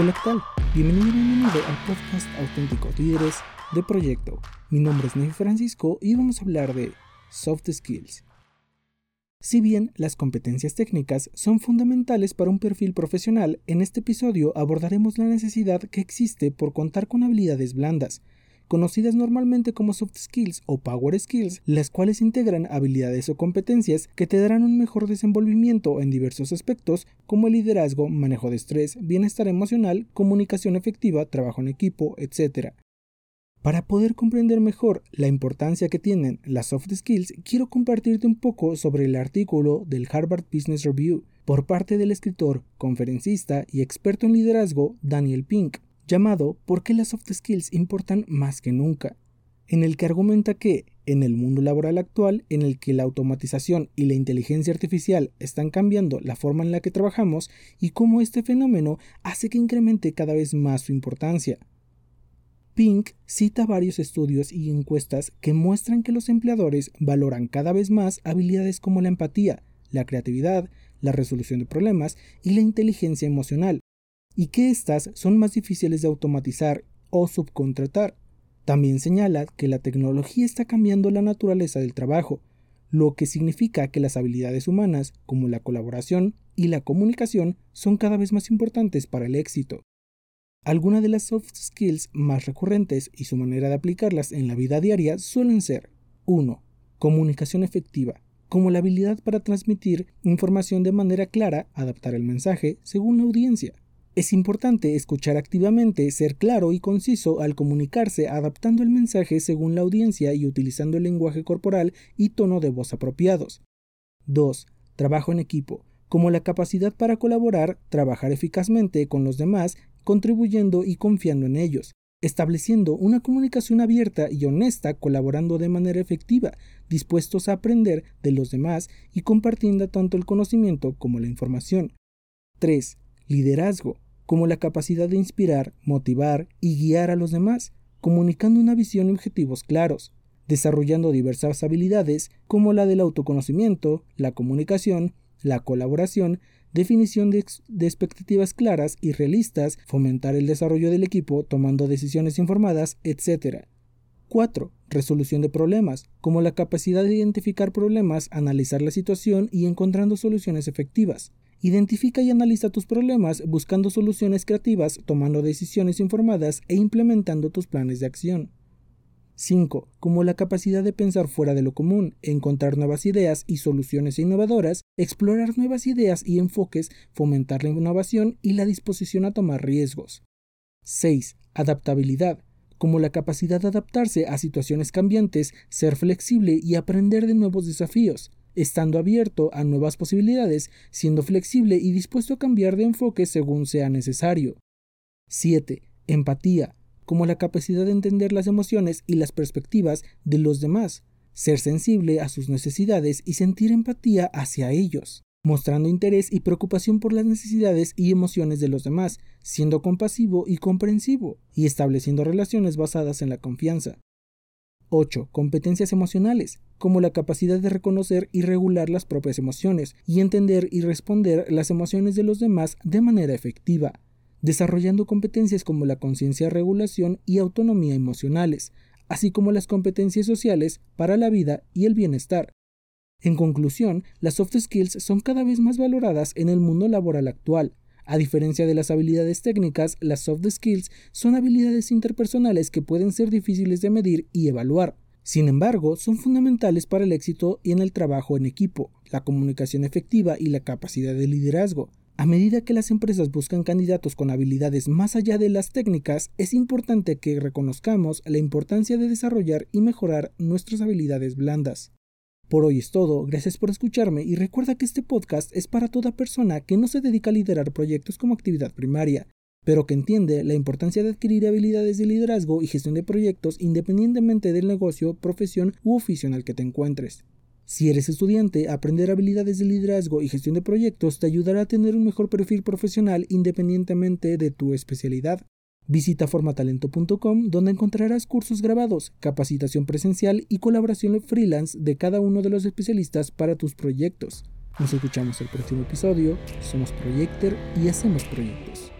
Hola, ¿qué tal? Bienvenido bienvenido al podcast Auténticos Líderes de Proyecto. Mi nombre es Nefi Francisco y vamos a hablar de soft skills. Si bien las competencias técnicas son fundamentales para un perfil profesional, en este episodio abordaremos la necesidad que existe por contar con habilidades blandas, conocidas normalmente como soft skills o power skills, las cuales integran habilidades o competencias que te darán un mejor desenvolvimiento en diversos aspectos como el liderazgo, manejo de estrés, bienestar emocional, comunicación efectiva, trabajo en equipo, etc. Para poder comprender mejor la importancia que tienen las soft skills, quiero compartirte un poco sobre el artículo del Harvard Business Review por parte del escritor, conferencista y experto en liderazgo Daniel Pink, llamado ¿Por qué las soft skills importan más que nunca? en el que argumenta que, en el mundo laboral actual, en el que la automatización y la inteligencia artificial están cambiando la forma en la que trabajamos y cómo este fenómeno hace que incremente cada vez más su importancia. Pink cita varios estudios y encuestas que muestran que los empleadores valoran cada vez más habilidades como la empatía, la creatividad, la resolución de problemas y la inteligencia emocional, y que éstas son más difíciles de automatizar o subcontratar. También señala que la tecnología está cambiando la naturaleza del trabajo, lo que significa que las habilidades humanas, como la colaboración y la comunicación, son cada vez más importantes para el éxito. Algunas de las soft skills más recurrentes y su manera de aplicarlas en la vida diaria suelen ser 1. Comunicación efectiva, como la habilidad para transmitir información de manera clara, adaptar el mensaje según la audiencia. Es importante escuchar activamente, ser claro y conciso al comunicarse, adaptando el mensaje según la audiencia y utilizando el lenguaje corporal y tono de voz apropiados. 2. Trabajo en equipo, como la capacidad para colaborar, trabajar eficazmente con los demás, contribuyendo y confiando en ellos, estableciendo una comunicación abierta y honesta, colaborando de manera efectiva, dispuestos a aprender de los demás y compartiendo tanto el conocimiento como la información. 3. Liderazgo, como la capacidad de inspirar, motivar y guiar a los demás, comunicando una visión y objetivos claros, desarrollando diversas habilidades como la del autoconocimiento, la comunicación, la colaboración, definición de, expectativas claras y realistas, fomentar el desarrollo del equipo tomando decisiones informadas, etc. 4. Resolución de problemas, como la capacidad de identificar problemas, analizar la situación y encontrando soluciones efectivas. Identifica y analiza tus problemas buscando soluciones creativas, tomando decisiones informadas e implementando tus planes de acción. 5. Como la capacidad de pensar fuera de lo común, encontrar nuevas ideas y soluciones innovadoras, explorar nuevas ideas y enfoques, fomentar la innovación y la disposición a tomar riesgos. 6. Adaptabilidad, como la capacidad de adaptarse a situaciones cambiantes, ser flexible y aprender de nuevos desafíos, estando abierto a nuevas posibilidades, siendo flexible y dispuesto a cambiar de enfoque según sea necesario. 7. Empatía, como la capacidad de entender las emociones y las perspectivas de los demás, ser sensible a sus necesidades y sentir empatía hacia ellos, mostrando interés y preocupación por las necesidades y emociones de los demás, siendo compasivo y comprensivo, y estableciendo relaciones basadas en la confianza. 8. Competencias emocionales, como la capacidad de reconocer y regular las propias emociones y entender y responder las emociones de los demás de manera efectiva, desarrollando competencias como la conciencia, regulación y autonomía emocionales, así como las competencias sociales para la vida y el bienestar. En conclusión, las soft skills son cada vez más valoradas en el mundo laboral actual, a diferencia de las habilidades técnicas, las soft skills son habilidades interpersonales que pueden ser difíciles de medir y evaluar. Sin embargo, son fundamentales para el éxito y en el trabajo en equipo, la comunicación efectiva y la capacidad de liderazgo. A medida que las empresas buscan candidatos con habilidades más allá de las técnicas, es importante que reconozcamos la importancia de desarrollar y mejorar nuestras habilidades blandas. Por hoy es todo, gracias por escucharme y recuerda que este podcast es para toda persona que no se dedica a liderar proyectos como actividad primaria, pero que entiende la importancia de adquirir habilidades de liderazgo y gestión de proyectos independientemente del negocio, profesión u oficio en el que te encuentres. Si eres estudiante, aprender habilidades de liderazgo y gestión de proyectos te ayudará a tener un mejor perfil profesional independientemente de tu especialidad. Visita formatalento.com donde encontrarás cursos grabados, capacitación presencial y colaboración freelance de cada uno de los especialistas para tus proyectos. Nos escuchamos el próximo episodio. Somos Proyector y hacemos proyectos.